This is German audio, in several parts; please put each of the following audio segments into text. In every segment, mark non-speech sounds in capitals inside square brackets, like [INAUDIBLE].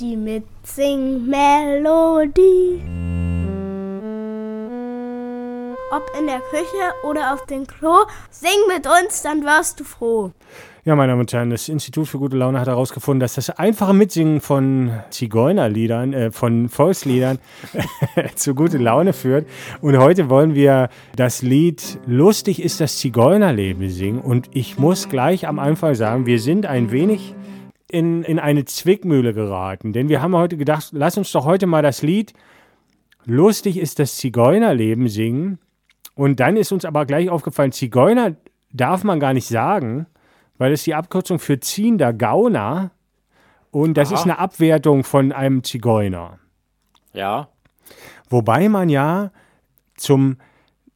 Die Mitsing-Melodie. Ob in der Küche oder auf dem Klo, sing mit uns, dann wirst du froh. Ja, meine Damen und Herren, das Institut für gute Laune hat herausgefunden, dass das einfache Mitsingen von Zigeunerliedern, äh, von Volksliedern [LAUGHS] zu gute Laune führt. Und heute wollen wir das Lied Lustig ist das Zigeunerleben singen. Und ich muss gleich am Anfang sagen, wir sind ein wenig in, in eine Zwickmühle geraten. Denn wir haben heute gedacht, lass uns doch heute mal das Lied Lustig ist das Zigeunerleben singen. Und dann ist uns aber gleich aufgefallen, Zigeuner darf man gar nicht sagen, weil es die Abkürzung für ziehender Gauner und das Aha. ist eine Abwertung von einem Zigeuner. Ja. Wobei man ja zum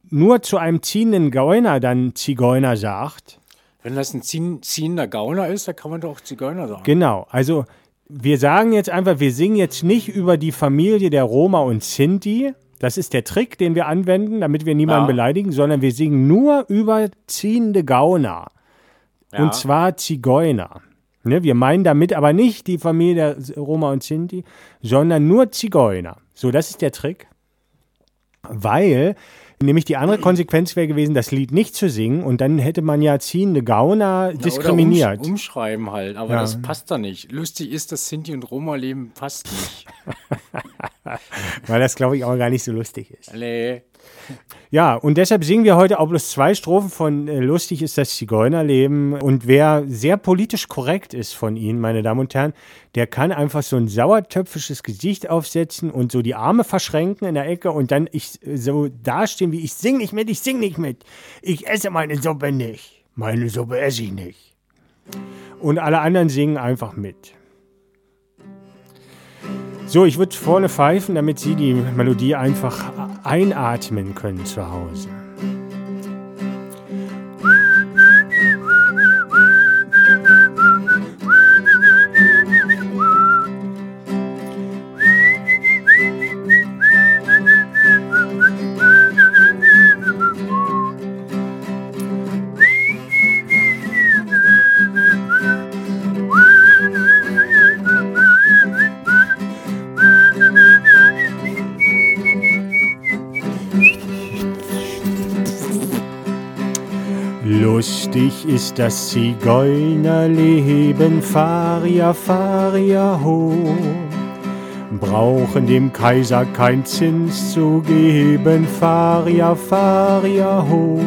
nur zu einem ziehenden Gauner dann Zigeuner sagt. Wenn das ein ziehender Gauner ist, dann kann man doch Zigeuner sagen. Genau, also wir sagen jetzt einfach, wir singen jetzt nicht über die Familie der Roma und Sinti. Das ist der Trick, den wir anwenden, damit wir niemanden Ja. beleidigen, sondern wir singen nur über ziehende Gauner. ja. Und zwar Zigeuner. Ne, wir meinen damit aber nicht die Familie der Roma und Sinti, sondern nur Zigeuner. So, das ist der Trick. Weil nämlich die andere Konsequenz wäre gewesen, das Lied nicht zu singen und dann hätte man ja ziehende Gauner Ja, diskriminiert. Oder umsch umschreiben halt, aber Ja. das passt da nicht. Lustig ist, das Sinti und Roma-Leben passt nicht. [LAUGHS] weil das, glaube ich, auch gar nicht so lustig ist. nee. Ja, und deshalb singen wir heute auch bloß zwei Strophen von äh, Lustig ist das Zigeunerleben. Und wer sehr politisch korrekt ist von Ihnen, meine Damen und Herren, der kann einfach so ein sauertöpfisches Gesicht aufsetzen und so die Arme verschränken in der Ecke und dann ich äh, so dastehen wie ich sing nicht mit, ich sing nicht mit. Ich esse meine Suppe nicht. Meine Suppe esse ich nicht. Und alle anderen singen einfach mit. So, ich würde vorne pfeifen, damit Sie die Melodie einfach einatmen können zu Hause. Lustig ist das Zigeunerleben, Faria, Faria, ho. Brauchen dem Kaiser kein Zins zu geben, Faria, Faria, ho.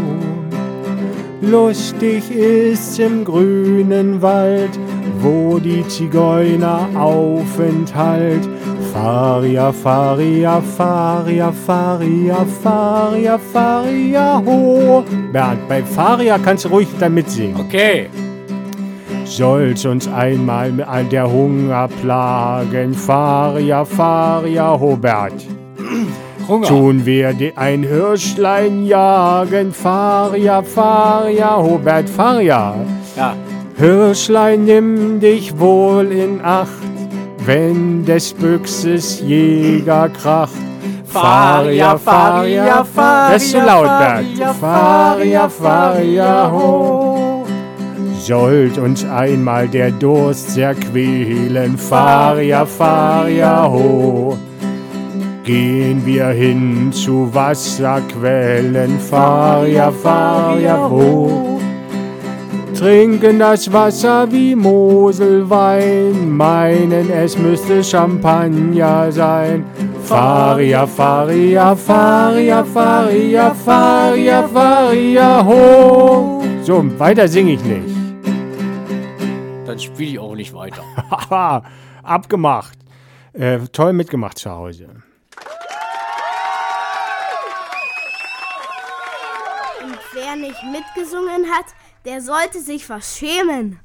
Lustig ist's im grünen Wald, wo die Zigeuner Aufenthalt. Faria, Faria, Faria, Faria, Faria, Faria, ho. Bernd, bei Faria kannst du ruhig dann mitsingen. Okay. Soll's uns einmal mit all der Hunger plagen, Faria, Faria, Hobert. Hunger. Tun wir ein Hirschlein jagen, Faria, Faria, Hobert, Faria. Ja. Hirschlein, nimm dich wohl in Acht, wenn des Büchses Jäger kracht. Faria, Faria, Faria, das ist zu laut, Bert. Faria, Faria, ho. Sollt uns einmal der Durst sehr quälen, Faria, Faria, ho. Gehen wir hin zu Wasserquellen, Faria, Faria, ho. Trinken das Wasser wie Moselwein, meinen es müsste Champagner sein. Faria, Faria, Faria, Faria, Faria, Faria, ho. So, weiter singe ich nicht. Dann spiele ich auch nicht weiter. [LAUGHS] Haha, abgemacht. Äh, toll mitgemacht zu Hause. Und wer nicht mitgesungen hat, der sollte sich was schämen.